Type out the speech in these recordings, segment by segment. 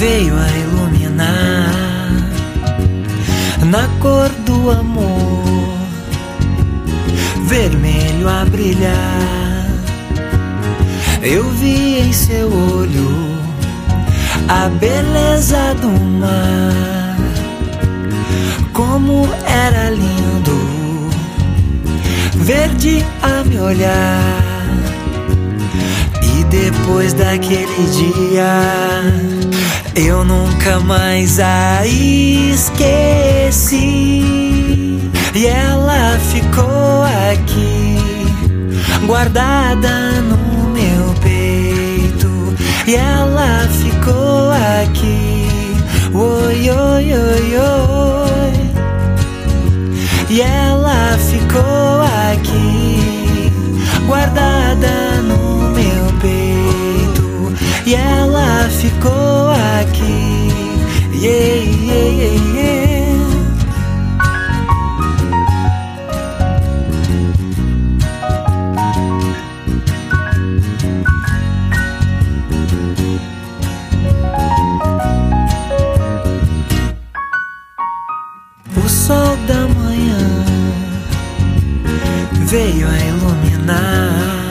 veio a iluminar na cor do amor, vermelho a brilhar. Eu vi em seu olho a beleza do mar, como era lindo, verde a me olhar. Depois daquele dia, eu nunca mais a esqueci. E ela ficou aqui, guardada no meu peito. E ela ficou aqui, oi, oi, oi, oi. E E ela ficou aqui, yeah, yeah, yeah. O sol da manhã veio a iluminar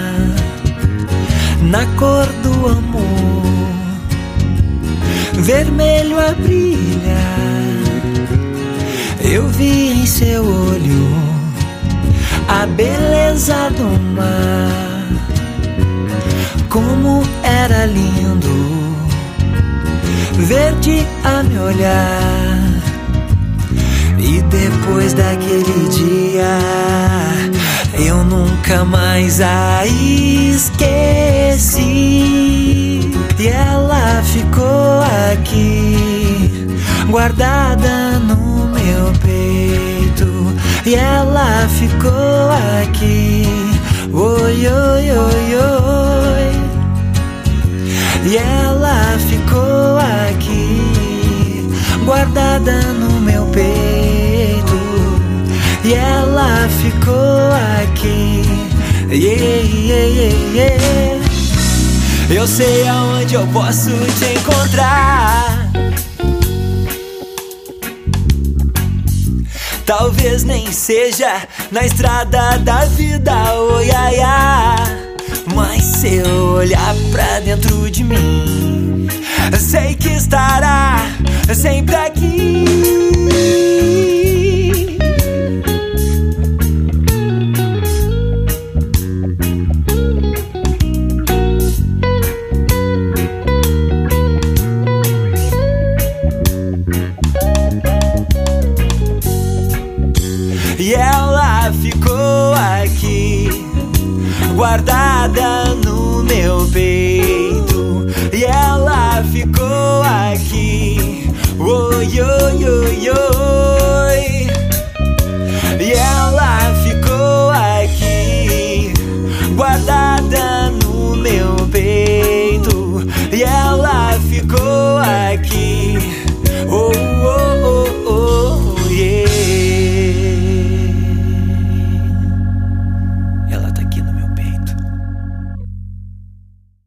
na cor do amor, vermelho a brilhar. Eu vi em seu olho a beleza do mar, como era lindo, verde a me olhar. E depois daquele dia, eu nunca mais a esqueci. Guardada no meu peito. E ela ficou aqui, oi, oi, oi, oi. E ela ficou aqui, guardada no meu peito. E ela ficou aqui, yeah, yeah, yeah, yeah. Eu sei aonde eu posso te encontrar. Talvez nem seja na estrada da vida, oi, ai, ai. Mas se eu olhar pra dentro de mim, sei que estará sempre aqui. Guardada no meu peito. E ela ficou aqui, oi, oi, oi.